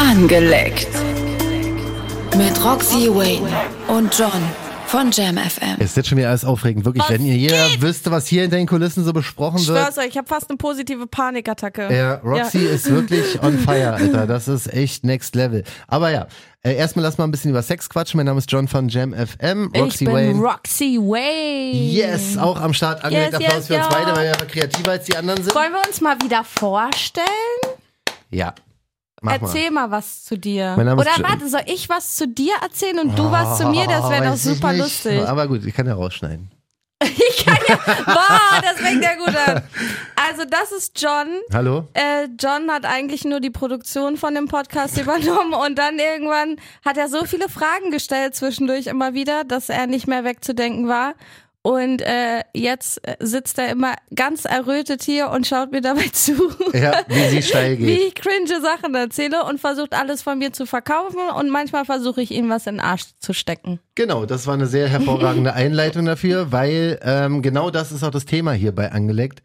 Angeleckt. Mit Roxy Wayne und John von Jam FM. Es ist jetzt schon wieder alles aufregend, wirklich. Was Wenn ihr jeder wüsste, was hier in den Kulissen so besprochen Ich wird. schwör's euch, ich habe fast eine positive Panikattacke. Ja, Roxy ist wirklich on fire, Alter. Das ist echt next level. Aber ja, äh, erstmal lass mal ein bisschen über Sex quatschen. Mein Name ist John von Jam FM. ich Roxy bin Wayne. Roxy Wayne. Yes, auch am Start. Angelegt Yes, Applaus yes, für uns ja. beide, weil wir kreativer als die anderen sind. Wollen wir uns mal wieder vorstellen? Ja. Mach Erzähl mal. was zu dir. Oder warte, soll ich was zu dir erzählen und du was zu mir? Das wäre Oh, doch ich super lustig. Aber gut, ich kann ja rausschneiden. Ich kann ja. Boah, das fängt ja gut an. Also, das ist John. Hallo? Äh, John hat eigentlich nur die Produktion von dem Podcast übernommen und dann irgendwann hat er so viele Fragen gestellt zwischendurch immer wieder, dass er nicht mehr wegzudenken war. Und äh, jetzt äh, sitzt er immer ganz errötet hier und schaut mir dabei zu, Ja, wie sie steil wie geht. ich cringe Sachen erzähle und versucht alles von mir zu verkaufen und manchmal versuche ich ihm was in den Arsch zu stecken. Genau, das war eine sehr hervorragende Einleitung dafür, weil ähm, genau das ist auch das Thema hier bei Angeleckt.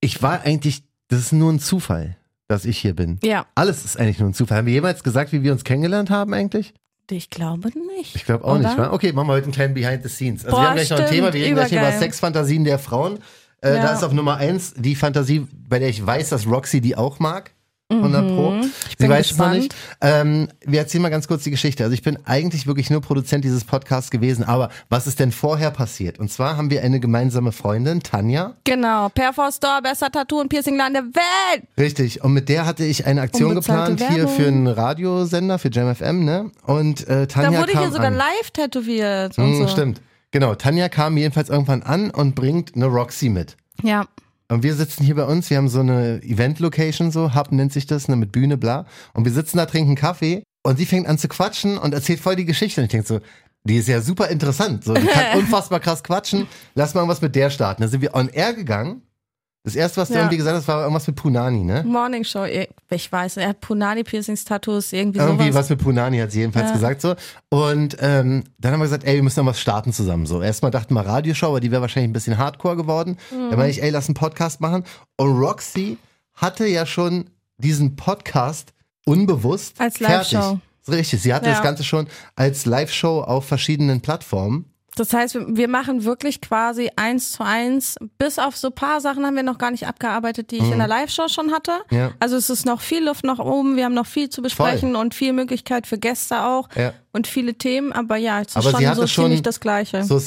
Ich war eigentlich, das ist nur ein Zufall, dass ich hier bin. Ja, Alles ist eigentlich nur ein Zufall. Haben wir jemals gesagt, wie wir uns kennengelernt haben eigentlich? Ich glaube nicht. Ich glaube auch Oder? nicht, wa? Okay, machen wir heute einen kleinen Behind the Scenes. Also Boah, wir haben gleich noch ein stimmt, Thema, wir reden gleich über. Sexfantasien der Frauen. Äh, Ja. Da ist auf Nummer eins die Fantasie, bei der ich weiß, dass Roxy die auch mag. 100 Pro. Sie Mhm. bin weiß es noch gespannt. nicht. Ähm, wir erzählen mal ganz kurz die Geschichte. Also ich bin eigentlich wirklich nur Produzent dieses Podcasts gewesen, aber was ist denn vorher passiert? Und zwar haben wir eine gemeinsame Freundin, Tanja. Genau, Perfor Store, besser Tattoo und Piercingladen der Welt. Richtig. Und mit der hatte ich eine Aktion Unbezahlte geplant hier Werbung. für einen Radiosender, für Jam FM, ne? Und äh, Tanja Da wurde kam hier sogar an. live tätowiert und Hm, so. Stimmt. Genau, Tanja kam jedenfalls irgendwann an und bringt eine Roxy mit. Ja. Und wir sitzen hier bei uns, wir haben so eine Event-Location, so, Hub nennt sich das, ne, mit Bühne, bla. Und wir sitzen da, trinken Kaffee und sie fängt an zu quatschen und erzählt voll die Geschichte. Und ich denke so, die ist ja super interessant. So, die kann unfassbar krass quatschen. Lass mal irgendwas mit der starten. Da sind wir on air gegangen. Das erste, was du Ja. irgendwie gesagt hast, war irgendwas mit Punani, ne? Morning Show, ich weiß, er hat Punani Piercings, Tattoos, irgendwie Irgendwie sowas. was mit Punani hat sie jedenfalls Ja. gesagt so. Und ähm, dann haben wir gesagt, ey, wir müssen noch was starten zusammen. So erstmal dachten wir Radioshow, aber die wäre wahrscheinlich ein bisschen Hardcore geworden. Mhm. Dann meine ich, ey, lass einen Podcast machen. Und Roxy hatte ja schon diesen Podcast unbewusst Als. Live-Show. Ist Richtig, sie hatte Ja. das Ganze schon als Live-Show auf verschiedenen Plattformen. Das heißt, wir, machen wirklich quasi eins zu eins, bis auf so ein paar Sachen haben wir noch gar nicht abgearbeitet, die ich in der Live-Show schon hatte. Mhm. Ja. Also es ist noch viel Luft nach oben, wir haben noch viel zu besprechen und viel Möglichkeit für Gäste auch Ja. und viele Themen, aber ja, es ist Aber schon so ziemlich das Gleiche. So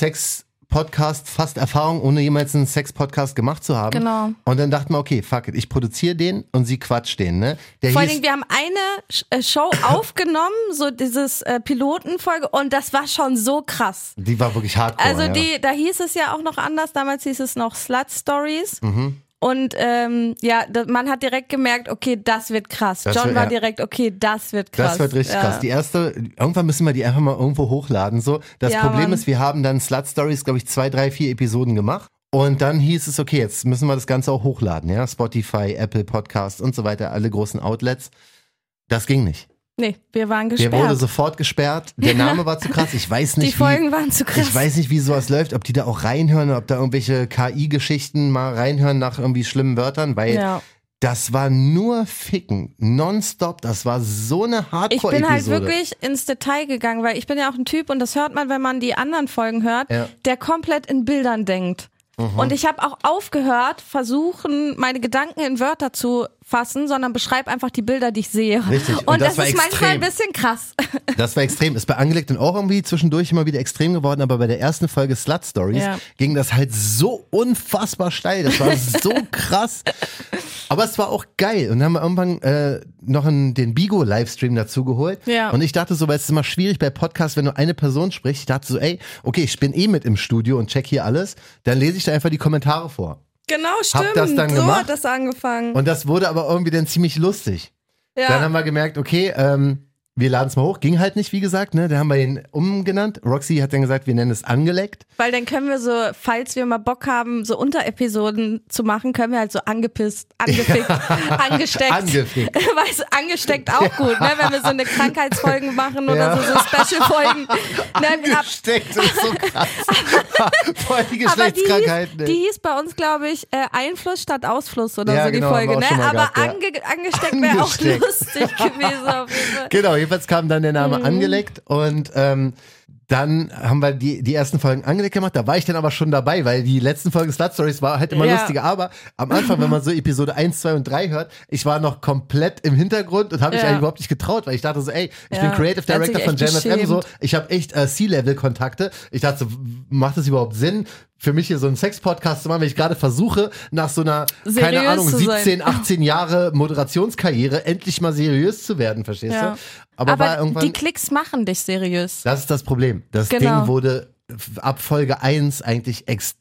Sex-Podcast, fast Erfahrung, ohne jemals einen Sex-Podcast gemacht zu haben. Genau. Und dann dachten wir, okay, fuck it, ich produziere den und sie quatscht den, ne? Der Vor Dingen, wir haben eine äh, Show aufgenommen, so dieses äh, Pilotenfolge, und das war schon so krass. Die war wirklich hardcore. Also ja. die, da hieß es ja auch noch anders. Damals hieß es noch Slut Stories. Mhm. Und ähm, ja, man hat direkt gemerkt, okay, das wird krass. Das John wird- war ja. direkt, okay, das wird krass. Das wird richtig ja. krass. Die erste, irgendwann müssen wir die einfach mal irgendwo hochladen. So, das Ja, Problem Mann. ist, wir haben dann Slut Stories, glaube ich, zwei, drei, vier Episoden gemacht. Und dann hieß es, okay, jetzt müssen wir das Ganze auch hochladen, ja. Spotify, Apple Podcasts und so weiter, alle großen Outlets. Das ging nicht. Nee, wir waren Der gesperrt. wurde sofort gesperrt. Der Name war zu krass. Ich weiß Die nicht, Folgen wie, waren zu krass. ich weiß nicht, wie sowas läuft, ob die da auch reinhören, ob da irgendwelche KI-Geschichten mal reinhören nach irgendwie schlimmen Wörtern, weil ja. das war nur Ficken, nonstop. Das war so eine Ich Hardcore-Episode. bin halt wirklich ins Detail gegangen, weil ich bin ja auch ein Typ und das hört man, wenn man die anderen Folgen hört, Ja. der komplett in Bildern denkt. Mhm. Und ich habe auch aufgehört, versuchen, meine Gedanken in Wörter zu fassen, sondern beschreib einfach die Bilder, die ich sehe. Richtig. Und Und, das das, war ist manchmal ein extrem. bisschen krass. Das war extrem. Ist bei Angelegt und auch irgendwie zwischendurch immer wieder extrem geworden, aber bei der ersten Folge Slut Stories Ja. ging das halt so unfassbar steil. Das war so krass. Aber es war auch geil. Und dann haben wir irgendwann äh, noch einen, den Bigo-Livestream dazu geholt. Ja. Und ich dachte so, weil es ist immer schwierig bei Podcasts, wenn nur eine Person spricht. Ich dachte so, ey, okay, ich bin eh mit im Studio und check hier alles. Dann lese ich da einfach die Kommentare vor. Genau, Hab das dann so gemacht. hat das angefangen. Und das wurde aber irgendwie dann ziemlich lustig. ja. Dann haben wir gemerkt, okay, ähm, wir laden es mal hoch. Ging halt nicht, wie gesagt, ne? Da haben wir ihn umgenannt. Roxy hat dann gesagt, wir nennen es angeleckt. Weil dann können wir so, falls wir mal Bock haben, so Unterepisoden zu machen, können wir halt so angepisst, angefickt, angesteckt. Angefickt. Weißt angesteckt auch gut, ne? Wenn wir so eine Krankheitsfolgen machen oder Ja. so, so Special-Folgen. Ne? Angesteckt, ist so krass. Voll die Aber die hieß, die hieß bei uns, glaube ich, äh, Einfluss statt Ausfluss oder Ja, so die genau, haben Folge, ne? Aber gehabt, ja. ange angesteckt wäre auch lustig gewesen auf jeden Fall. Genau, jedenfalls kam dann der Name Mhm. angeleckt und ähm, dann haben wir die, die ersten Folgen angelegt gemacht. Da war ich dann aber schon dabei, weil die letzten Folgen Slut Stories war halt immer Ja. lustiger. Aber am Anfang, wenn man so Episode 1, 2 und 3 hört, ich war noch komplett im Hintergrund und habe mich Ja. eigentlich überhaupt nicht getraut, weil ich dachte so, ey, ich Ja. bin Creative Director von JamFM so, ich habe echt äh, C-Level-Kontakte. Ich dachte so, macht das überhaupt Sinn? Für mich hier so einen Sex-Podcast zu machen, wenn ich gerade versuche, nach so einer, keine Seriös Ahnung, zu sein. 17, 18 Jahre Moderationskarriere endlich mal seriös zu werden, verstehst Ja. du? Aber, Aber die Klicks machen dich seriös. Das ist das Problem. Das Genau. Ding wurde ab Folge 1 eigentlich extrem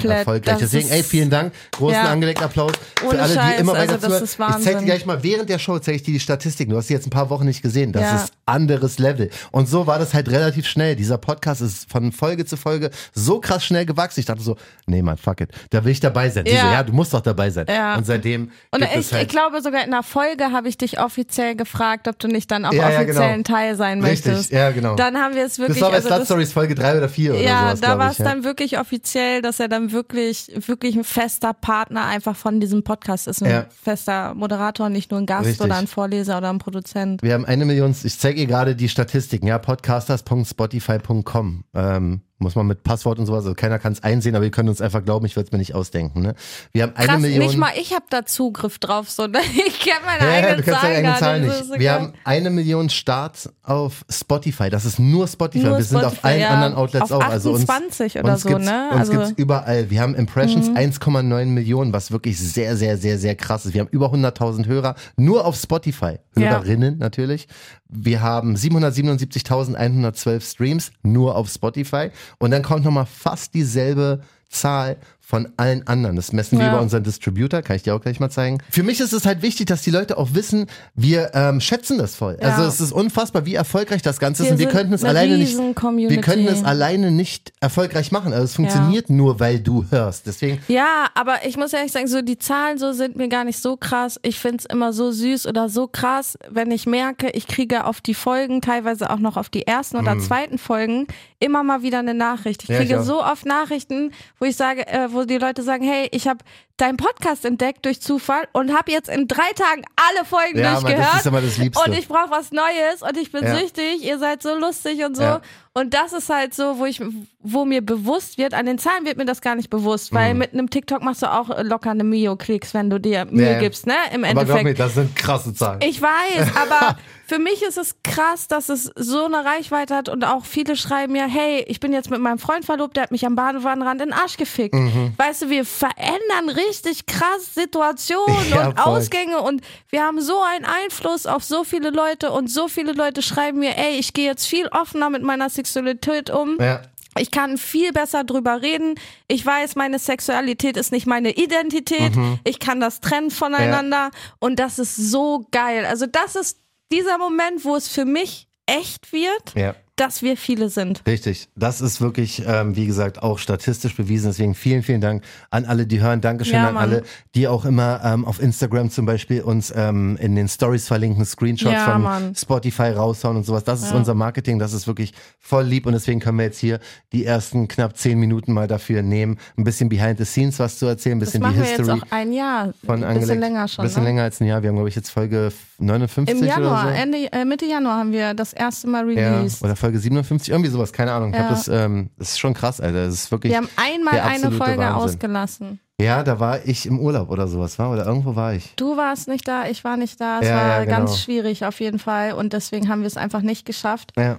Komplett. erfolgreich. Deswegen, ey, vielen Dank. Großen Ja. angelegten Applaus für Ohne alle, die Scheiß, immer weiter also das Ich zeig dir gleich mal, während der Show zeige ich dir die Statistiken. Du hast sie jetzt ein paar Wochen nicht gesehen. Das Ja. ist anderes Level. Und so war das halt relativ schnell. Dieser Podcast ist von Folge zu Folge so krass schnell gewachsen. Ich dachte so, nee, man, fuck it. Da will ich dabei sein. Ja. so, ja, du musst doch dabei sein. Ja. Und seitdem Und ich, halt ich glaube sogar in einer Folge habe ich dich offiziell gefragt, ob du nicht dann auch offiziell genau. ein Teil sein Richtig, möchtest. ja, genau. Dann haben wir es wirklich. das war bei also Slut Stories Folge 3 oder 4 oder ja, sowas, da war es ja. dann wirklich offiziell, dass er dann wirklich, wirklich ein fester Partner einfach von diesem Podcast ist. Ein Ja. fester Moderator, nicht nur ein Gast Richtig. oder ein Vorleser oder ein Produzent. Wir haben eine Million, ich zeige ihr gerade die Statistiken, ja, podcasters.spotify.com. Ähm, muss man mit Passwort und sowas, also keiner kann es einsehen, aber ihr könnt uns einfach glauben, ich würde es mir nicht ausdenken. Ne? Wir haben eine Krass, Million. nicht mal ich habe da Zugriff drauf, so ne? ich kenne meine ja, ja, eigenen du kannst Zahlen deine eigenen Zahlen nicht. so Wir geil. haben eine Million Starts auf Spotify. Das ist nur Spotify. Nur wir sind auf Spotify, allen ja. anderen Outlets Auf auch. Also uns, 28 oder uns so, gibt's, ne? Uns Also- Mhm. gibt's überall. Wir haben Impressions 1,9 Millionen, was wirklich sehr, sehr, sehr, sehr krass ist. Wir haben über 100.000 Hörer nur auf Spotify. Ja. Hörerinnen natürlich. Wir haben 777.112 Streams nur auf Spotify. Und dann kommt nochmal fast dieselbe Zahl von allen anderen. Das messen wir Ja. über unseren Distributor, kann ich dir auch gleich mal zeigen. Für mich ist es halt wichtig, dass die Leute auch wissen, wir ähm, schätzen das voll. Ja. Also es ist unfassbar, wie erfolgreich das Ganze ist. Wir Und wir könnten es eine alleine nicht. Community. Wir können es alleine nicht erfolgreich machen. Also es funktioniert nur, weil du hörst. Deswegen Ja, aber ich muss ehrlich sagen, so die Zahlen so sind mir gar nicht so krass. Ich find's immer so süß oder so krass, wenn ich merke, ich kriege auf die Folgen, teilweise auch noch auf die ersten oder zweiten Folgen, immer mal wieder eine Nachricht. Ich Mhm. Ja, ich kriege auch. so oft Nachrichten, wo ich sage, äh, wo die Leute sagen, hey, ich habe deinen Podcast entdeckt durch Zufall und habe jetzt in drei Tagen alle Folgen Ja, Mann, das durchgehört. ist immer das Liebste. Und ich brauche was Neues und ich bin Ja. süchtig, ihr seid so lustig und so. Ja. Und das ist halt so, wo ich, wo mir bewusst wird, an den Zahlen wird mir das gar nicht bewusst, weil Mhm. mit einem TikTok machst du auch locker eine Mio-Klicks, wenn du dir Mühe Ja. gibst, ne? Im aber glaub mir, Endeffekt. das sind krasse Zahlen. Ich weiß, aber für mich ist es krass, dass es so eine Reichweite hat und auch viele schreiben mir, hey, ich bin jetzt mit meinem Freund verlobt, der hat mich am Badewanrand in den Arsch gefickt. Mhm. Weißt du, wir verändern richtig krass Situationen Ja, und voll. Ausgänge und wir haben so einen Einfluss auf so viele Leute und so viele Leute schreiben mir, ey, ich gehe jetzt viel offener mit meiner Sexualität um. ja. Ich kann viel besser drüber reden. Ich weiß, meine Sexualität ist nicht meine Identität. Mhm. Ich kann das trennen voneinander. Und das ist so geil. Also das ist dieser Moment, wo es für mich echt wird, ja. Dass wir viele sind. Richtig. Das ist wirklich, ähm, wie gesagt, auch statistisch bewiesen. Deswegen vielen, vielen Dank an alle, die hören. Dankeschön Ja, an Mann. alle, die auch immer ähm, auf Instagram zum Beispiel uns ähm, in den Stories verlinken, Screenshots Ja, von Mann. Spotify raushauen und sowas. Das ist Ja. unser Marketing. Das ist wirklich voll lieb. Und deswegen können wir jetzt hier die ersten knapp zehn Minuten mal dafür nehmen, ein bisschen behind the scenes was zu erzählen, ein Das bisschen die machen wir jetzt History auch ein Jahr. von Ein bisschen länger schon. Ein bisschen ne? länger als ein Jahr. Wir haben, glaube ich, jetzt Folge 59 Im Januar, oder so. Ende, äh, Mitte Januar haben wir das erste Mal Ja, released. oder Folge 57, irgendwie sowas, keine Ahnung. Ich Ja. das, ähm, das ist schon krass, Alter. Das ist wirklich. wir haben einmal eine Folge Wahnsinn. ausgelassen. Ja, da war ich im Urlaub oder sowas, war? Oder irgendwo war ich. Du warst nicht da, ich war nicht da. Es Ja, war ja, genau. ganz schwierig auf jeden Fall. Und deswegen haben wir es einfach nicht geschafft. Ja.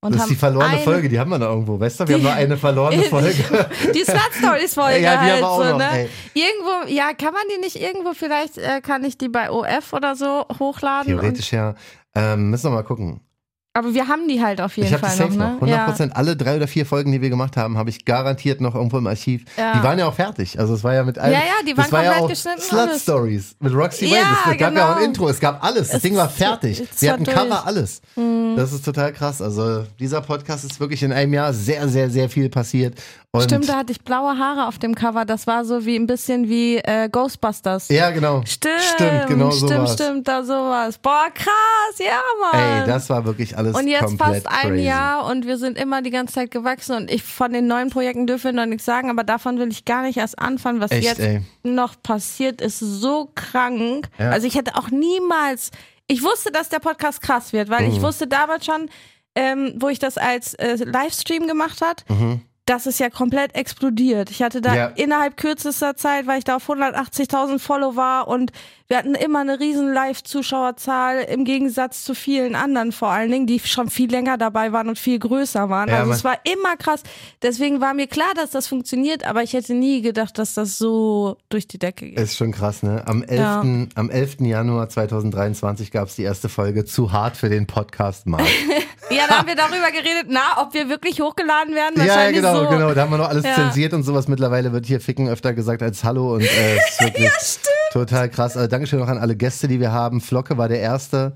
Und das ist haben die verlorene eine- Folge, die haben wir da irgendwo, weißt du? Wir haben Die- nur eine verlorene Folge. Die Slut Stories Folge Ja, die halt haben wir auch so, noch, ne? ey. Irgendwo, ja, kann man die nicht irgendwo, vielleicht äh, kann ich die bei OF oder so hochladen. Theoretisch ja. Ähm, müssen wir mal gucken. Aber wir haben die halt auf jeden Ich habe die Fall safe noch, noch. ne? 100 Prozent. Alle drei oder vier Folgen, die wir gemacht haben, habe ich garantiert noch irgendwo im Archiv. Ja. Die waren ja auch fertig. Also es war ja mit allem. Ja, ja, die waren war ja komplett auch geschnitten, Slut alles. Stories mit Roxy Ja, Wayne. Es gab ja auch ein genau. Intro, es gab alles. Das Es Ding war fertig. Wir hatten durch. Mhm. Cover, alles. Das ist total krass. Also dieser Podcast ist wirklich in einem Jahr sehr, sehr, sehr viel passiert. Und Stimmt, da hatte ich blaue Haare auf dem Cover. Das war so wie ein bisschen wie äh, Ghostbusters. ja, genau. Stimmt, Stimmt, genau so stimmt, war's. stimmt, da sowas. Boah, krass, ja, Mann. Ey, das war wirklich alles und jetzt fast ein crazy. Jahr und wir sind immer die ganze Zeit gewachsen und ich von den neuen Projekten dürfen wir noch nichts sagen, aber davon will ich gar nicht erst anfangen. Was Echt, jetzt ey. noch passiert, ist so krank. Ja. Also ich hätte auch niemals, ich wusste, dass der Podcast krass wird, weil Mhm. ich wusste damals schon, ähm, wo ich das als äh, Livestream gemacht hat, das ist ja komplett explodiert. Ich hatte da. Ja. innerhalb kürzester Zeit, weil ich da auf 180.000 Follower und wir hatten immer eine riesen Live-Zuschauerzahl im Gegensatz zu vielen anderen vor allen Dingen, die schon viel länger dabei waren und viel größer waren. Ja, also es war immer krass. Deswegen war mir klar, dass das funktioniert, aber ich hätte nie gedacht, dass das so durch die Decke geht. Ist schon krass, ne? Am 11. Ja. Am 11. Januar 2023 gab es die erste Folge zu hart für den Podcast Markt. Ja, da haben wir darüber geredet, na, ob wir wirklich hochgeladen werden. ja, ja, Wahrscheinlich genau, so. genau. Da haben wir noch alles Ja. zensiert und sowas. Mittlerweile wird hier Ficken öfter gesagt als Hallo und äh, ist wirklich total krass. Also Dankeschön noch an alle Gäste, die wir haben. Flocke war der Erste.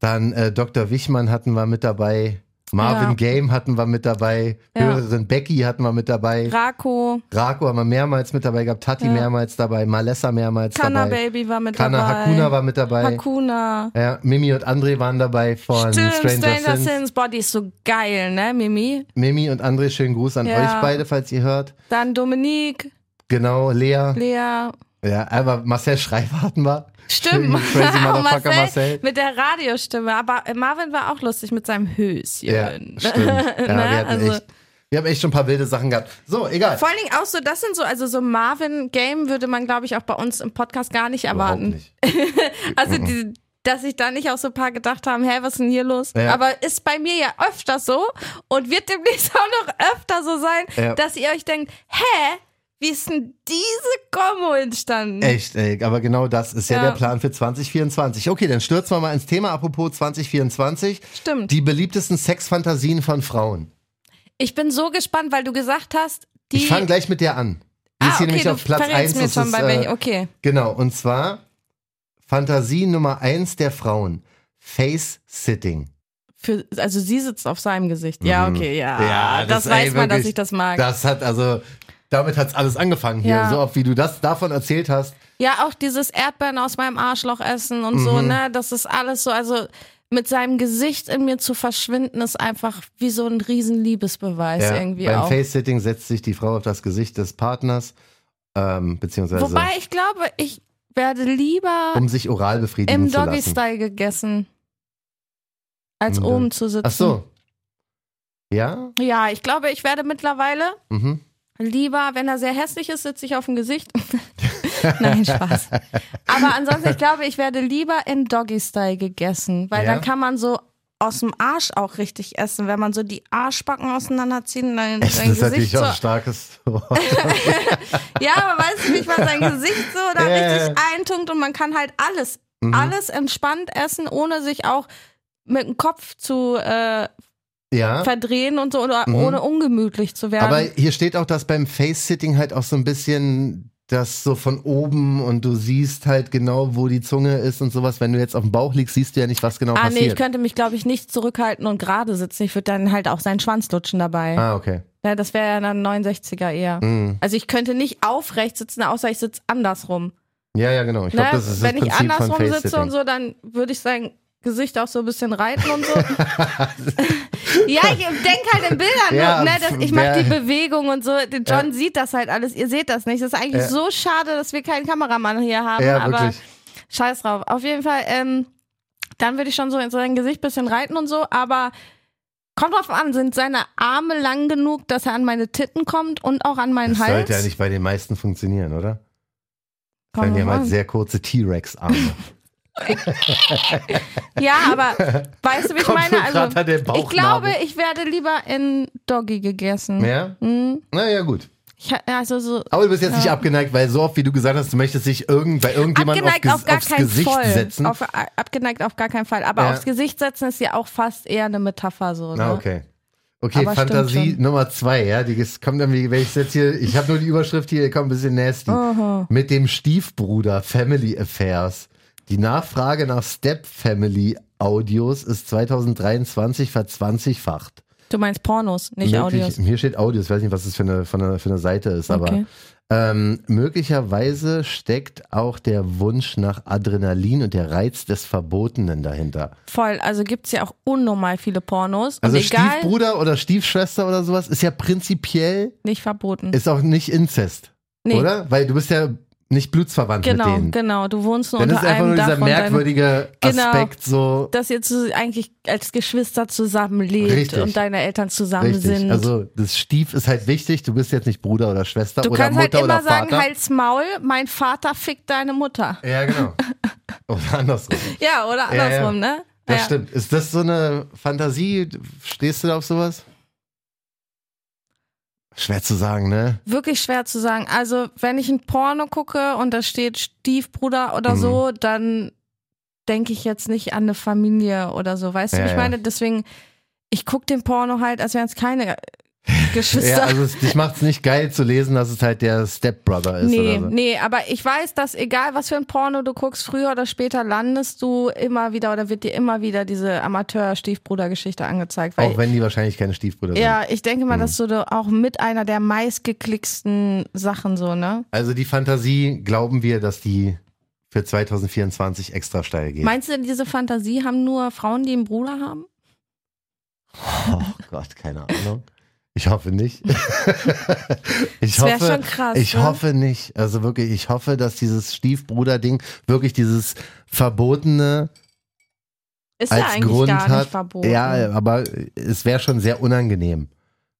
Dann äh, Dr. Wichmann hatten wir mit dabei. Marvin Ja. Game hatten wir mit dabei. Ja. Hörerin Becky hatten wir mit dabei. Rako, Rako haben wir mehrmals mit dabei gehabt. Tati Ja. mehrmals dabei. Malessa mehrmals Kana dabei. Baby war mit Kana dabei. Hakuna war mit dabei. Hakuna. Ja, Mimi und André waren dabei von Stimmt, Stranger, Stranger Things. Things. Boah, die ist so geil, ne, Mimi? Mimi und André, schönen Gruß an euch beide, falls ihr hört. Dann Dominique, Genau, Lea. Lea. Ja, aber Marcel Schreiber hatten wir. Stimmt, Crazy Motherfucker Marcel, Marcel. mit der Radiostimme. Aber Marvin war auch lustig mit seinem Höschen. Ja, stimmt. Ja, wir, Ne? Also- echt, wir haben echt schon ein paar wilde Sachen gehabt. So, egal. Vor allen Dingen auch so, das sind so, also so Marvin-Game würde man, glaube ich, auch bei uns im Podcast gar nicht erwarten. nicht. Also die, dass sich da nicht auch so ein paar gedacht haben, hä, was ist denn hier los? Ja. Aber ist bei mir ja öfter so und wird demnächst auch noch öfter so sein, Ja. dass ihr euch denkt, hä, wie ist denn diese Kombo entstanden? Echt, ey. Aber genau das ist ja, Ja. der Plan für 2024. Okay, dann stürzen wir mal ins Thema. Apropos 2024. Stimmt. Die beliebtesten Sexfantasien von Frauen. Ich bin so gespannt, weil du gesagt hast, die. Ich fange gleich mit der an. Die ist ah, hier okay, nämlich auf Platz verrätst 1. mir schon ist, bei äh. Okay. Genau, und zwar Fantasie Nummer 1 der Frauen. Face-Sitting. Für, also sie sitzt auf seinem Gesicht. Ja, Mhm. okay, ja. Ja, das, das, ey, weiß man, dass wirklich, ich das mag. Das hat also, damit hat's alles angefangen hier. Ja. So oft wie du das davon erzählt hast. Ja, auch dieses Erdbeeren aus meinem Arschloch essen und so, Mhm. ne? Das ist alles so, also mit seinem Gesicht in mir zu verschwinden, ist einfach wie so ein riesen Liebesbeweis Ja, irgendwie beim auch. Face-Sitting setzt sich die Frau auf das Gesicht des Partners, ähm, beziehungsweise Wobei ich glaube, ich werde lieber um sich oral befriedigen im zu lassen. Doggy-Style gegessen, als Im oben zu sitzen. Ach so. Ja? Ja, ich glaube, ich werde mittlerweile Mhm. Lieber, wenn er sehr hässlich ist, sitze ich auf dem Gesicht. Nein, Spaß. Aber ansonsten, ich glaube, ich werde lieber in Doggy-Style gegessen, weil Ja? dann kann man so aus dem Arsch auch richtig essen, wenn man so die Arschbacken auseinanderziehen und dann Essen sein ist natürlich Gesicht auch so. ein starkes Wort. Ja, aber weißt du nicht, was sein Gesicht so da ja, richtig eintunkt und man kann halt alles, Mhm. alles entspannt essen, ohne sich auch mit dem Kopf zu äh, Ja. verdrehen und so oder Mhm. ohne ungemütlich zu werden. Aber hier steht auch, dass beim Face-Sitting halt auch so ein bisschen das so von oben und du siehst halt genau, wo die Zunge ist und sowas. Wenn du jetzt auf dem Bauch liegst, siehst du ja nicht, was genau Ah, nee, ich passiert. könnte mich, glaube ich, nicht zurückhalten und gerade sitzen. Ich würde dann halt auch seinen Schwanz lutschen dabei. ah, okay. Ja, das wäre ja dann 69er eher. Mhm. Also ich könnte nicht aufrecht sitzen, außer ich sitze andersrum. Ja, ja, genau. Ich glaube, Ne? das ist Wenn das ich Prinzip von andersrum sitze und so, dann würde ich sein Gesicht auch so ein bisschen reiten und so. ja, ich denke halt in Bildern. Ja, ne, dass ich mache die Bewegung und so. John sieht das halt alles. Ihr seht das nicht. Das ist eigentlich Ja. so schade, dass wir keinen Kameramann hier haben. Ja, aber wirklich. scheiß drauf. Auf jeden Fall, ähm, dann würde ich schon so in sein Gesicht bisschen reiten und so, aber kommt drauf an, sind seine Arme lang genug, dass er an meine Titten kommt und auch an meinen Das Hals? sollte ja nicht bei den meisten funktionieren, oder? Kommt Weil die haben halt sehr kurze T-Rex-Arme. Ja, aber weißt du, wie ich Kommt meine? Also, ich glaube, ich werde lieber in Doggy gegessen. Ja? Hm? Naja, gut. Ich, also so Aber du bist jetzt Ja. nicht abgeneigt, weil so oft wie du gesagt hast, du möchtest dich irgend, bei irgendjemandem auf, auf aufs Gesicht Fall. setzen. Auf, abgeneigt auf gar keinen Fall. Aber Ja. aufs Gesicht setzen ist ja auch fast eher eine Metapher so. Ne? okay. Okay, Aber Fantasie. Nummer zwei, ja, die kommt irgendwie, wenn ich jetzt hier, ich habe nur die Überschrift hier, die kommt ein bisschen nasty. Mit dem Stiefbruder Family Affairs. Die Nachfrage nach Step Family Audios ist 2023 verzwanzigfacht. Du meinst Pornos, nicht Möglich- Audios. Hier steht Audios, ich weiß nicht, was das für eine, für eine, für eine Seite ist, aber Okay. ähm, möglicherweise steckt auch der Wunsch nach Adrenalin und der Reiz des Verbotenen dahinter. Voll. Also gibt's ja auch unnormal viele Pornos. Also egal, Stiefbruder oder Stiefschwester oder sowas ist ja prinzipiell, nicht verboten. ist auch nicht Inzest, nee. oder? Weil du bist ja nicht blutsverwandt Genau, mit denen. genau. Du wohnst nur Dann unter ist einfach einem nur Dach dieser merkwürdige Genau. Aspekt so dass ihr zu, eigentlich als Geschwister zusammenlebt Richtig. und deine Eltern zusammen richtig. sind. Also das Stief ist halt wichtig, du bist jetzt nicht Bruder oder Schwester du oder kannst Mutter halt immer oder sagen, Vater. halt's Maul, mein Vater fickt deine Mutter. Ja, genau. oder andersrum. Ja, oder Ja, ja. andersrum, ne? Das ja. stimmt. Ist das so eine Fantasie? Stehst du da auf sowas? Schwer zu sagen, ne? Wirklich schwer zu sagen. Also, wenn ich ein Porno gucke und da steht Stiefbruder oder Mhm. so, dann denke ich jetzt nicht an eine Familie oder so. Weißt du, Ja, wie ich ja. meine? Deswegen, ich gucke den Porno halt, als wären es keine Geschwister. Ja, also es, dich macht es nicht geil zu lesen, dass es halt der Stepbrother ist Nee, so. nee, aber ich weiß, dass egal was für ein Porno du guckst, früher oder später landest du immer wieder oder wird dir immer wieder diese Amateur-Stiefbruder-Geschichte angezeigt. Auch wenn die wahrscheinlich keine Stiefbrüder sind. ja, ich denke mal, Mhm. das ist so auch mit einer der meistgeklicksten Sachen so, ne? Also die Fantasie, glauben wir, dass die für 2024 extra steil geht. Meinst du denn, diese Fantasie haben nur Frauen, die einen Bruder haben? oh Gott, keine Ahnung. Ich hoffe nicht. ich Das hoffe, schon krass, ich ne? hoffe nicht. Also wirklich, ich hoffe, dass dieses Stiefbruder-Ding wirklich dieses verbotene Ist als ja eigentlich Grund gar hat. nicht verboten. Ja, aber es wäre schon sehr unangenehm,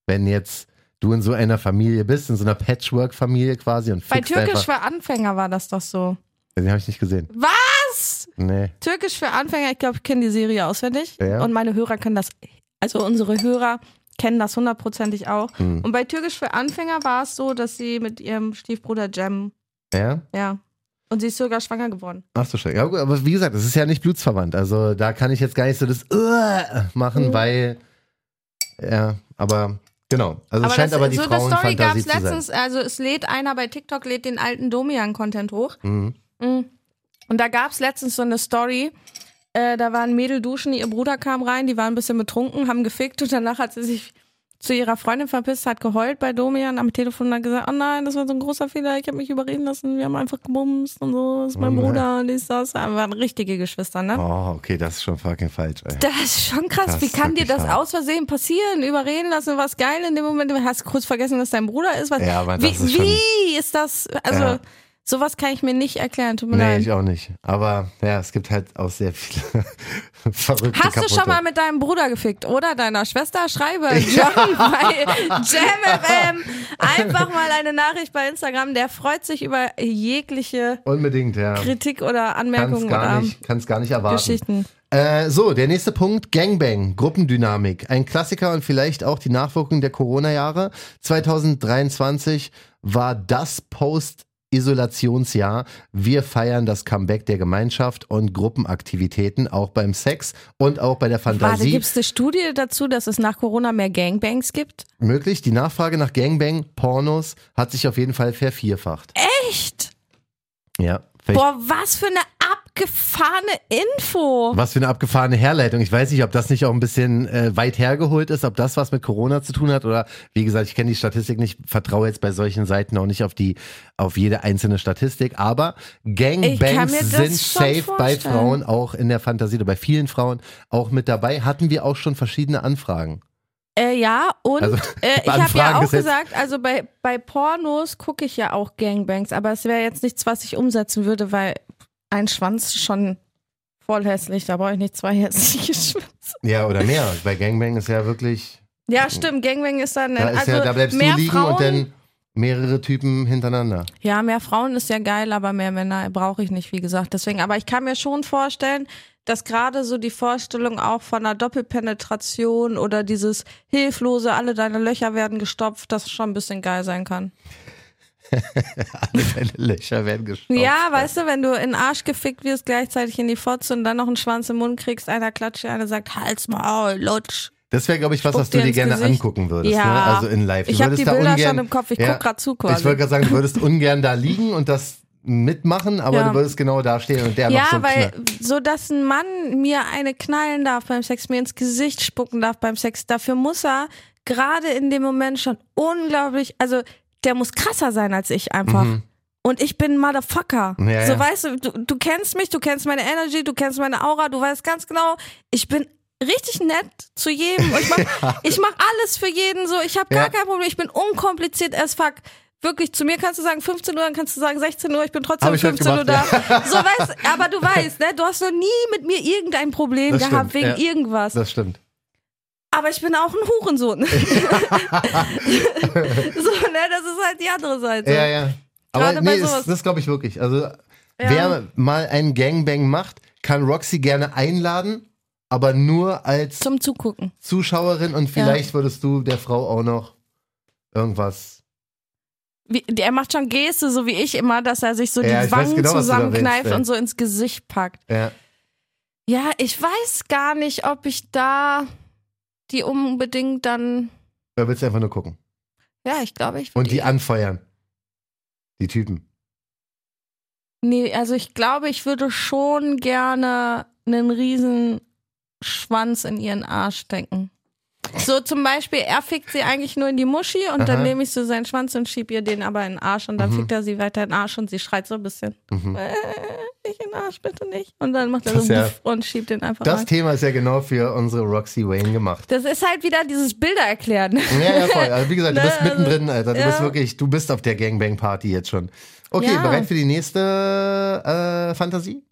wenn jetzt du in so einer Familie bist, in so einer Patchwork-Familie quasi und Bei Türkisch einfach. für Anfänger war das doch so. Den habe ich nicht gesehen. Was? Nee. Türkisch für Anfänger, ich glaube, ich kenne die Serie auswendig. Ja. Und meine Hörer können das, also unsere Hörer kennen das hundertprozentig auch. Hm. Und bei Türkisch für Anfänger war es so, dass sie mit ihrem Stiefbruder Jem, Ja? ja. Und sie ist sogar schwanger geworden. Ach so, schön. Ja, gut, aber wie gesagt, es ist ja nicht blutsverwandt. Also da kann ich jetzt gar nicht so das uh, machen, Mhm. weil. Ja, aber genau. Also es aber scheint das, aber die so eine Story gab es letztens, also es lädt einer bei TikTok, lädt den alten Domian-Content hoch. Mhm. Mhm. Und da gab es letztens so eine Story, äh, da war ein Mädel duschen, ihr Bruder kam rein, die waren ein bisschen betrunken, haben gefickt und danach hat sie sich zu ihrer Freundin verpisst, hat geheult bei Domian am Telefon und hat gesagt, oh nein, das war so ein großer Fehler, ich habe mich überreden lassen, wir haben einfach gebumst und so, das ist mein Oh. Bruder und dies, das. Wir waren richtige Geschwister, ne? Oh, okay, das ist schon fucking falsch, ey. Das ist schon krass. Das Wie kann dir das hart. aus Versehen passieren? Überreden lassen, was geil in dem Moment. Du hast kurz vergessen, dass dein Bruder ist. Was, Ja, aber wie, das ist schon- wie ist das? Also, Ja. Sowas kann ich mir nicht erklären. Tut mir Nee, leid. ich auch nicht. Aber ja, es gibt halt auch sehr viele verrückte Hast du kaputte. schon mal mit deinem Bruder gefickt oder deiner Schwester? Schreibe John bei JamFM einfach mal eine Nachricht bei Instagram. Der freut sich über jegliche Unbedingt, ja. Kritik oder Kann's Anmerkungen gar oder nicht, kann's gar nicht erwarten. Geschichten. Äh, so, der nächste Punkt, Gangbang, Gruppendynamik. Ein Klassiker und vielleicht auch die Nachwirkung der Corona-Jahre. 2023 war das Post-Isolationsjahr. Wir feiern das Comeback der Gemeinschaft und Gruppenaktivitäten, auch beim Sex und auch bei der Warte, Fantasie. gibt es eine Studie dazu, dass es nach Corona mehr Gangbangs gibt? möglich. Die Nachfrage nach Gangbang, Pornos hat sich auf jeden Fall vervierfacht. Echt? Ja. Boah, was für eine abgefahrene Info. Was für eine abgefahrene Herleitung. Ich weiß nicht, ob das nicht auch ein bisschen äh, weit hergeholt ist, ob das was mit Corona zu tun hat oder wie gesagt, ich kenne die Statistik nicht, vertraue jetzt bei solchen Seiten auch nicht auf die auf jede einzelne Statistik, aber Gangbangs sind safe bei vorstellen. Frauen auch in der Fantasie oder bei vielen Frauen auch mit dabei. Hatten wir auch schon verschiedene Anfragen. Äh, ja, und Also, äh, ich habe ja auch gesagt, also bei, bei Pornos gucke ich ja auch Gangbangs, aber es wäre jetzt nichts, was ich umsetzen würde, weil ein Schwanz schon voll hässlich, da brauche ich nicht zwei hässliche Schwänze. Ja, oder mehr. Bei Gangbang ist ja wirklich Ja, stimmt, Gangbang ist dann, da ist also ja, da bleibst mehr du liegen Frauen, und dann mehrere Typen hintereinander. Ja, mehr Frauen ist ja geil, aber mehr Männer brauche ich nicht, wie gesagt. Deswegen, aber ich kann mir schon vorstellen, dass gerade so die Vorstellung auch von einer Doppelpenetration oder dieses hilflose, alle deine Löcher werden gestopft, das schon ein bisschen geil sein kann. Alle deine Löcher werden gestopft. Ja, weißt du, wenn du in den Arsch gefickt wirst, gleichzeitig in die Fotze und dann noch einen Schwanz im Mund kriegst, einer klatscht, einer sagt, Halt's Maul, lutsch. Das wäre, glaube ich, was, was du dir gerne Gesicht. angucken würdest. Ja. Ne? Also in live. Du Ich habe die Bilder ungern, schon im Kopf, ich Ja. guck grad zu quasi. Ich wollte gerade sagen, du würdest ungern da liegen und das mitmachen, aber Ja. du würdest genau da stehen und der Ja, noch so weil knallt. so, dass ein Mann mir eine knallen darf beim Sex, mir ins Gesicht spucken darf beim Sex, dafür muss er gerade in dem Moment schon unglaublich, also der muss krasser sein als ich einfach. Und ich bin ein Motherfucker. Mhm. Ja, so ja. weißt du, du, du kennst mich, du kennst meine Energy, du kennst meine Aura, du weißt ganz genau, ich bin richtig nett zu jedem. Und ich mach, ich mach alles für jeden so. Ich habe gar Ja. kein Problem. Ich bin unkompliziert as fuck. Wirklich, zu mir kannst du sagen 15 Uhr, dann kannst du sagen 16 Uhr, ich bin trotzdem heute 15 Uhr da. gemacht, So weißt, aber du weißt, ne, du hast noch nie mit mir irgendein Problem Das gehabt stimmt, wegen ja. irgendwas. Das stimmt. Aber ich bin auch ein Hurensohn. so, ne, das ist halt die andere Seite. Ja, ja. Aber Gerade nee, ist, das glaube ich wirklich. Also, wer mal einen Gangbang macht, kann Roxy gerne einladen, aber nur als Zum Zugucken. Zuschauerin und vielleicht würdest du der Frau auch noch irgendwas. Wie, er macht schon Geste, so wie ich immer, dass er sich so Ja, die Wangen genau, zusammenkneift willst, ja. und so ins Gesicht packt. Ja. Ja, ich weiß gar nicht, ob ich da die unbedingt dann. Da willst du einfach nur gucken. Ja, ich glaube, ich Und die anfeuern. Die Typen. Nee, also ich glaube, ich würde schon gerne einen riesen Schwanz in ihren Arsch stecken. So zum Beispiel, er fickt sie eigentlich nur in die Muschi und Aha. dann nehme ich so seinen Schwanz und schieb ihr den aber in den Arsch und dann Mhm. fickt er sie weiter in den Arsch und sie schreit so ein bisschen. Mhm. Äh, nicht in den Arsch, bitte nicht. Und dann macht er Das so ja- und schiebt den einfach Das rein. Thema ist ja genau für unsere Roxy Wayne gemacht. Das ist halt wieder dieses Bilder erklären. Ja, ja, voll. Also wie gesagt, du Ne, bist also, mittendrin, Alter. Du ja. bist wirklich, du bist auf der Gangbang-Party jetzt schon. Okay, Ja. bereit für die nächste äh, Fantasie?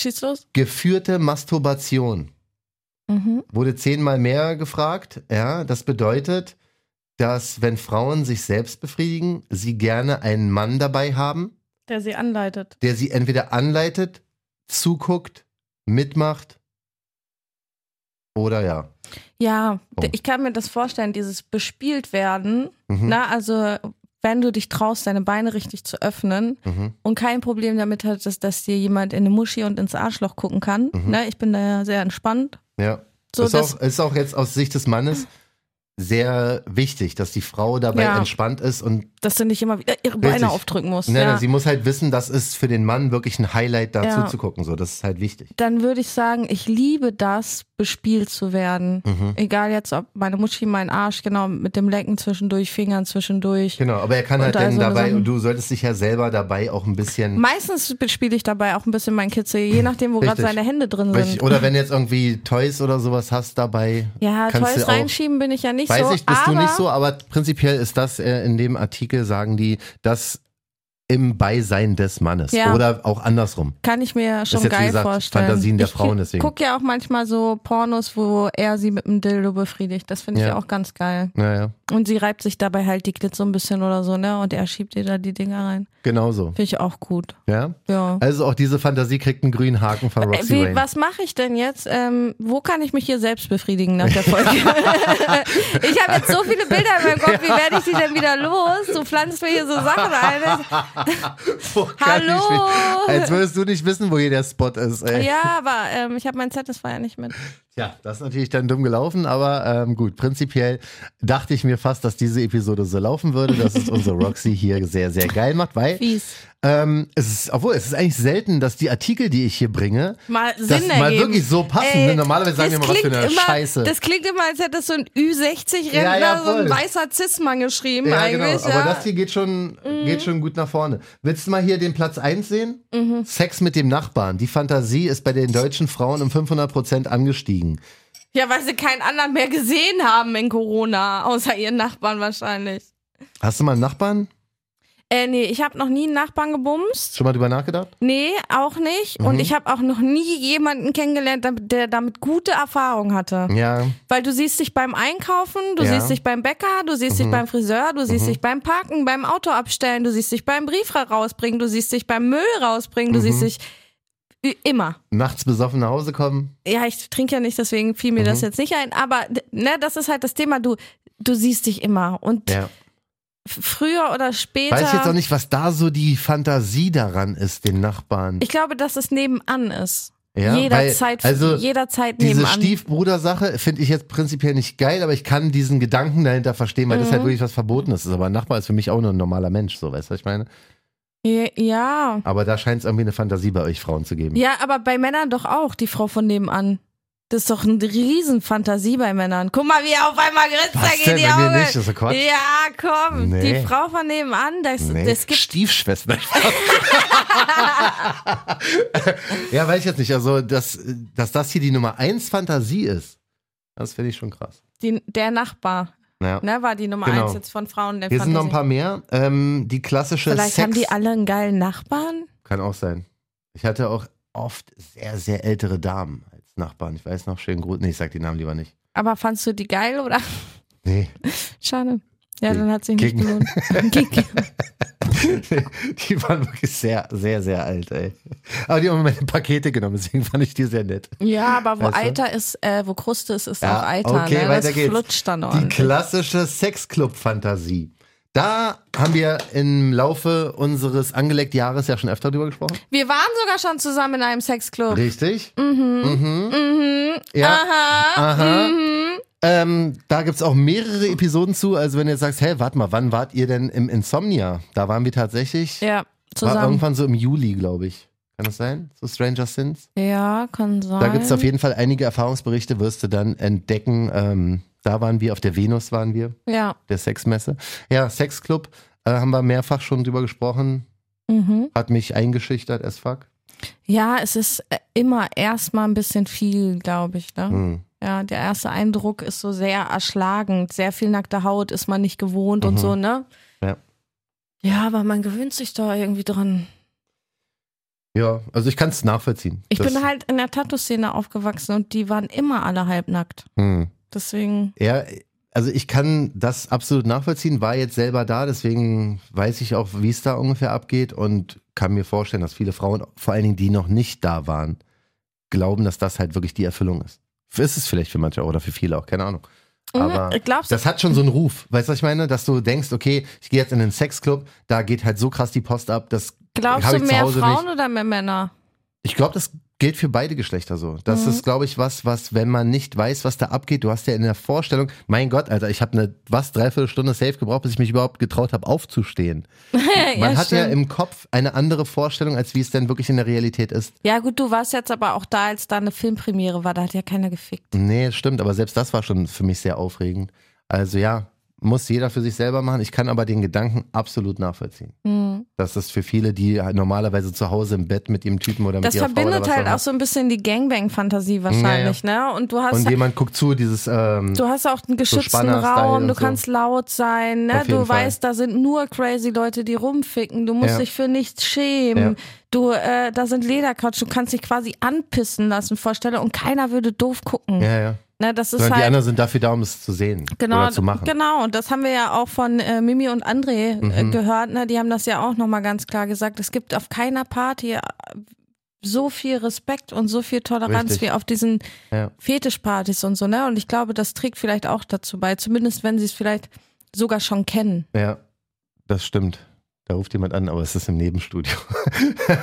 Schieß los. Geführte Masturbation. Mhm. Wurde zehnmal mehr gefragt. Ja, das bedeutet, dass wenn Frauen sich selbst befriedigen, sie gerne einen Mann dabei haben, Der sie anleitet. der sie entweder anleitet, zuguckt, mitmacht oder ja. Ja, Oh. ich kann mir das vorstellen, dieses bespielt werden. Mhm. Na, also wenn du dich traust, deine Beine richtig zu öffnen Mhm. und kein Problem damit hattest, dass dir jemand in eine Muschi und ins Arschloch gucken kann. Mhm. Ne, ich bin da ja sehr entspannt. Ja. So, ist, auch, ist auch jetzt aus Sicht des Mannes sehr wichtig, dass die Frau dabei Ja. entspannt ist und dass du nicht immer wieder ihre Beine Richtig. aufdrücken musst. ne, ja. sie muss halt wissen, das ist für den Mann wirklich ein Highlight, dazu Ja. zu gucken. So, das ist halt wichtig. Dann würde ich sagen, ich liebe das, bespielt zu werden. Mhm. Egal jetzt, ob meine Muschi, mein Arsch, genau, mit dem Lecken zwischendurch, Fingern zwischendurch. Genau, aber er kann Und halt dann so eine dabei, und du solltest dich ja selber dabei auch ein bisschen. Meistens bespiele ich dabei auch ein bisschen mein Kitzel, je nachdem, wo gerade seine Hände drin sind. Oder wenn jetzt irgendwie Toys oder sowas hast dabei. Ja, Toys reinschieben bin ich ja nicht Weiß so. ich, bist du nicht so, aber prinzipiell ist das äh, in dem Artikel, sagen die, dass im Beisein des Mannes. Ja. Oder auch andersrum. Kann ich mir schon geil gesagt, vorstellen. Fantasien der ich Frauen, deswegen. guck ja auch manchmal so Pornos, wo er sie mit dem Dildo befriedigt. Das finde ich Ja. ja auch ganz geil. Naja, Und sie reibt sich dabei halt die Klit so ein bisschen oder so, ne? Und er schiebt ihr da die Dinger rein. genau so. Finde ich auch gut. Ja? Ja. Also auch diese Fantasie kriegt einen grünen Haken von Äh, Roxy Wie, Wayne. was mache ich denn jetzt? Ähm, wo kann ich mich hier selbst befriedigen nach der Folge? ich habe jetzt so viele Bilder in meinem Kopf, wie werde ich die denn wieder los? Du pflanzt mir hier so Sachen ein. Hallo? Als würdest du nicht wissen, wo hier der Spot ist. Ey. Ja, aber ähm, ich habe mein Satisfier nicht mit. Ja, das ist natürlich dann dumm gelaufen, aber ähm, gut, prinzipiell dachte ich mir fast, dass diese Episode so laufen würde, dass es unsere Roxy hier sehr, sehr geil macht, weil Fies. ähm, es ist, obwohl es ist eigentlich selten, dass die Artikel, die ich hier bringe, Mal das Sinn mal ergeben. wirklich so passen. Ey? Normalerweise sagen wir immer, was für eine immer, Scheiße. Das klingt immer, als hätte so ein Ü60-Rentner, Ja, ja, so ein weißer Cis-Mann geschrieben ja, eigentlich. genau. Aber ja. Mhm. das hier geht schon, geht schon gut nach vorne. Willst du mal hier den Platz 1 sehen? Mhm. Sex mit dem Nachbarn. Die Fantasie ist bei den deutschen Frauen um 500 Prozent angestiegen. Ja, weil sie keinen anderen mehr gesehen haben in Corona, außer ihren Nachbarn wahrscheinlich. Hast du mal einen Nachbarn? Äh, nee, ich habe noch nie einen Nachbarn gebumst. Schon mal drüber nachgedacht? Nee, auch nicht. Und ich habe auch noch nie jemanden kennengelernt, der damit gute Erfahrung hatte. Ja. Weil du siehst dich beim Einkaufen, du Ja. Mhm. siehst dich beim Bäcker, du siehst dich beim Friseur, du siehst dich beim Parken, beim Auto abstellen, du siehst dich beim Brief rausbringen, du siehst dich beim Müll rausbringen, du Mhm. siehst dich immer. Nachts besoffen nach Hause kommen. Ja, ich trinke ja nicht, deswegen fiel mir das Mhm. jetzt nicht ein. Aber ne, das ist halt das Thema. Du, du siehst dich immer. Und Ja. früher oder später. Weiß jetzt auch nicht, was da so die Fantasie daran ist, den Nachbarn. Ich glaube, dass es nebenan ist. Ja, jederzeit, also jederzeit Diese nebenan. Stiefbruder-Sache finde ich jetzt prinzipiell nicht geil, aber ich kann diesen Gedanken dahinter verstehen, weil das Mhm. halt wirklich was Verbotenes ist. Aber ein Nachbar ist für mich auch nur ein normaler Mensch, so weißt du, was ich meine? Ja. Aber da scheint es irgendwie eine Fantasie bei euch Frauen zu geben. Ja, aber bei Männern doch auch, die Frau von nebenan. Das ist doch eine Riesenfantasie bei Männern. Guck mal, wie er auf einmal grinst, Was da geht denn? die Augen. nicht, das ist Quatsch. Ja, komm. Nee. Die Frau von nebenan, das, Nee. das gibt Stiefschwester. ja, weiß ich jetzt nicht. Also, dass, dass das hier die Nummer 1 Fantasie ist, das finde ich schon krass. die, der Nachbar. Ja. Ne, war die Nummer Genau. eins jetzt von Frauen der Hier sind noch ein paar mehr. Ähm, die klassische Vielleicht Sex haben die alle einen geilen Nachbarn. Kann auch sein. Ich hatte auch oft sehr, sehr ältere Damen als Nachbarn. Ich weiß noch, schön gut. Nee, ich sag die Namen lieber nicht. Aber fandst du die geil oder? Nee. Schade. Ja, dann hat sich nicht gelohnt. Die waren wirklich sehr, sehr, sehr alt, ey. Aber die haben mir meine Pakete genommen, deswegen fand ich die sehr nett. ja, aber wo Weißt du? Alter ist, äh, wo Kruste ist, ist Ja, auch Alter. okay, ne? weiter das geht's. flutscht dann Die ordentlich. klassische Sexclub-Fantasie. Da haben wir im Laufe unseres angelegten Jahres ja schon öfter drüber gesprochen. Wir waren sogar schon zusammen in einem Sexclub. Richtig? Mhm. Mhm. Mhm. Ja. Aha. Aha. Mhm. Ähm, da gibt's auch mehrere Episoden zu. Also wenn du jetzt sagst, hey, warte mal, wann wart ihr denn im Insomnia? Da waren wir tatsächlich, Ja, war zusammen. irgendwann so im Juli, glaube ich. Kann das sein? So Stranger Things? Ja, kann sein. Da gibt's auf jeden Fall einige Erfahrungsberichte, wirst du dann entdecken. Ähm, da waren wir, auf der Venus waren wir, Ja. der Sexmesse. Ja, Sexclub, äh, haben wir mehrfach schon drüber gesprochen. Mhm. Hat mich eingeschüchtert as fuck. Ja, es ist äh, immer erstmal ein bisschen viel, glaube ich. Ne? Hm. Ja, der erste Eindruck ist so sehr erschlagend. Sehr viel nackte Haut ist man nicht gewohnt und Mhm. so, ne? Ja. Ja, aber man gewöhnt sich da irgendwie dran. Ja, also ich kann es nachvollziehen. Ich bin halt in der Tattoo-Szene aufgewachsen und die waren immer alle halbnackt. Hm. Deswegen, Ja, also ich kann das absolut nachvollziehen, war jetzt selber da, deswegen weiß ich auch, wie es da ungefähr abgeht und kann mir vorstellen, dass viele Frauen, vor allen Dingen die noch nicht da waren, glauben, dass das halt wirklich die Erfüllung ist. Ist es vielleicht für manche auch oder für viele auch, keine Ahnung. Aber Mhm, du, das hat schon so einen Ruf, weißt du, was ich meine? Dass du denkst, okay, ich gehe jetzt in den Sexclub, da geht halt so krass die Post ab, das glaubst du ich mehr Frauen nicht. oder mehr Männer? Ich glaube, das gilt für beide Geschlechter so. Das Mhm. ist, glaube ich, was, was, wenn man nicht weiß, was da abgeht, du hast ja in der Vorstellung, mein Gott, Alter, ich habe eine, was, dreiviertel Stunde safe gebraucht, bis ich mich überhaupt getraut habe, aufzustehen. Man hat ja stimmt. im Kopf eine andere Vorstellung, als wie es denn wirklich in der Realität ist. Ja, gut, du warst jetzt aber auch da, als da eine Filmpremiere war. Da hat ja keiner gefickt. Nee, stimmt, aber selbst das war schon für mich sehr aufregend. Also ja, muss jeder für sich selber machen. Ich kann aber den Gedanken absolut nachvollziehen. Mhm. Das ist für viele, die halt normalerweise zu Hause im Bett mit ihrem Typen oder mit Das ihrer Frau oder verbindet halt auch so ein bisschen die Gangbang-Fantasie wahrscheinlich, ne? Und du hast Und jemand guckt zu, dieses ähm, Du hast auch einen geschützten Spanner-Style Raum, du so. kannst laut sein, ne? Du Fall. weißt, da sind nur crazy Leute, die rumficken. Du musst Ja. dich für nichts schämen. Ja. Du, äh, da sind Ledercouch, du kannst dich quasi anpissen lassen vor Stelle und keiner würde doof gucken. Ja, ja. Ne? Das ist Sondern die halt anderen sind dafür da, um es zu sehen genau, oder zu machen. genau. Und das haben wir ja auch von äh, Mimi und André äh, Mhm. gehört. Ne? Die haben das ja auch nochmal ganz klar gesagt. Es gibt auf keiner Party äh, so viel Respekt und so viel Toleranz Richtig. wie auf diesen Ja. Fetischpartys und so, ne? Und ich glaube, das trägt vielleicht auch dazu bei, zumindest wenn sie es vielleicht sogar schon kennen. ja, das stimmt. Da ruft jemand an, aber es ist im Nebenstudio.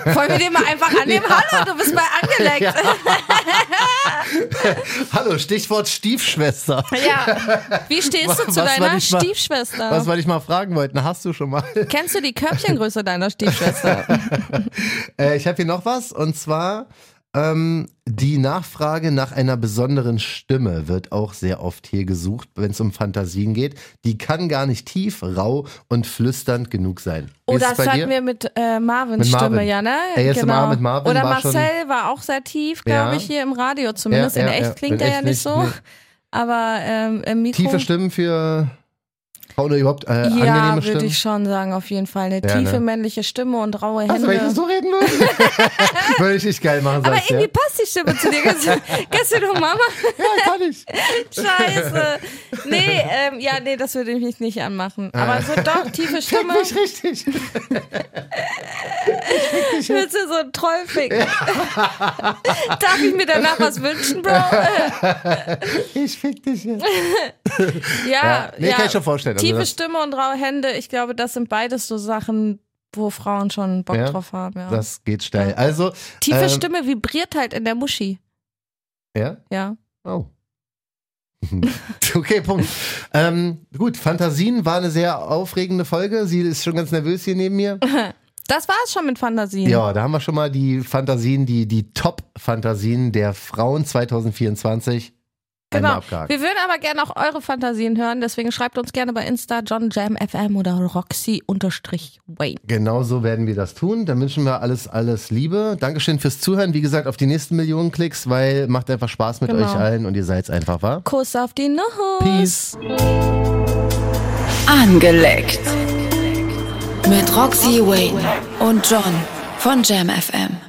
Wollen wir den mal einfach annehmen? Hallo, du bist mal angeleckt. Ja. Hallo, Stichwort Stiefschwester. Ja. Wie stehst du Was zu deiner mal- Stiefschwester? Was wollte ich mal fragen wollten? Hast du schon mal? Kennst du die Körbchengröße deiner Stiefschwester? Äh, ich habe hier noch was und zwar ähm, die Nachfrage nach einer besonderen Stimme wird auch sehr oft hier gesucht, wenn es um Fantasien geht. Die kann gar nicht tief, rau und flüsternd genug sein. Oh, ist das hatten wir mit äh, Marvins Mit Marvin. Stimme, ja, ne? ASMR mit Marvin Oder war schon- Marcel war auch sehr tief, glaube Ja. ich, hier im Radio zumindest. Ja, In ja, echt ja. klingt In er ja echt nicht nicht, so. nee. Aber ähm, im Mikro. Tiefe Stimmen für Frauen überhaupt äh, Ja, angenehme würde Stimmen? ich schon sagen, auf jeden Fall. Eine Ja, tiefe ne? männliche Stimme und raue Also, wenn ich Hände. so reden würde, würde ich nicht geil machen, Aber sagst irgendwie ja? passt die Stimme zu dir. Kennst du- doch Mama? Ja, kann ich. Scheiße. Nee, ähm, ja, nee, das würde ich mich nicht anmachen. Aber so doch, tiefe Stimme. Nicht richtig. Willst du so einen Troll ficken? Darf ich mir danach was wünschen, Bro? Ich fick dich jetzt. Ja, Ja, nee, ja. kann ich schon vorstellen. Also Tiefe das- Stimme und raue Hände, ich glaube, das sind beides so Sachen, wo Frauen schon Bock Ja, drauf haben. Ja. Das geht steil. Also, Tiefe ähm, Stimme vibriert halt in der Muschi. ja? Ja. Oh. Okay, Punkt. Ähm, gut, Fantasien war eine sehr aufregende Folge. Sie ist schon ganz nervös hier neben mir. Das war es schon mit Fantasien. Ja, da haben wir schon mal die Fantasien, die, die Top-Fantasien der Frauen 2024 einmal Genau. abgehakt. Wir würden aber gerne auch eure Fantasien hören, deswegen schreibt uns gerne bei Insta JohnJamFM oder Roxy-Wayne. Genau so werden wir das tun. Dann wünschen wir alles, alles Liebe. Dankeschön fürs Zuhören. Wie gesagt, auf die nächsten Millionen Klicks, weil macht einfach Spaß mit Genau. euch allen und ihr seid's einfach, wa? Kuss auf die Nuss. Peace. Angeleckt. Mit Roxy Wayne und John von Jam FM.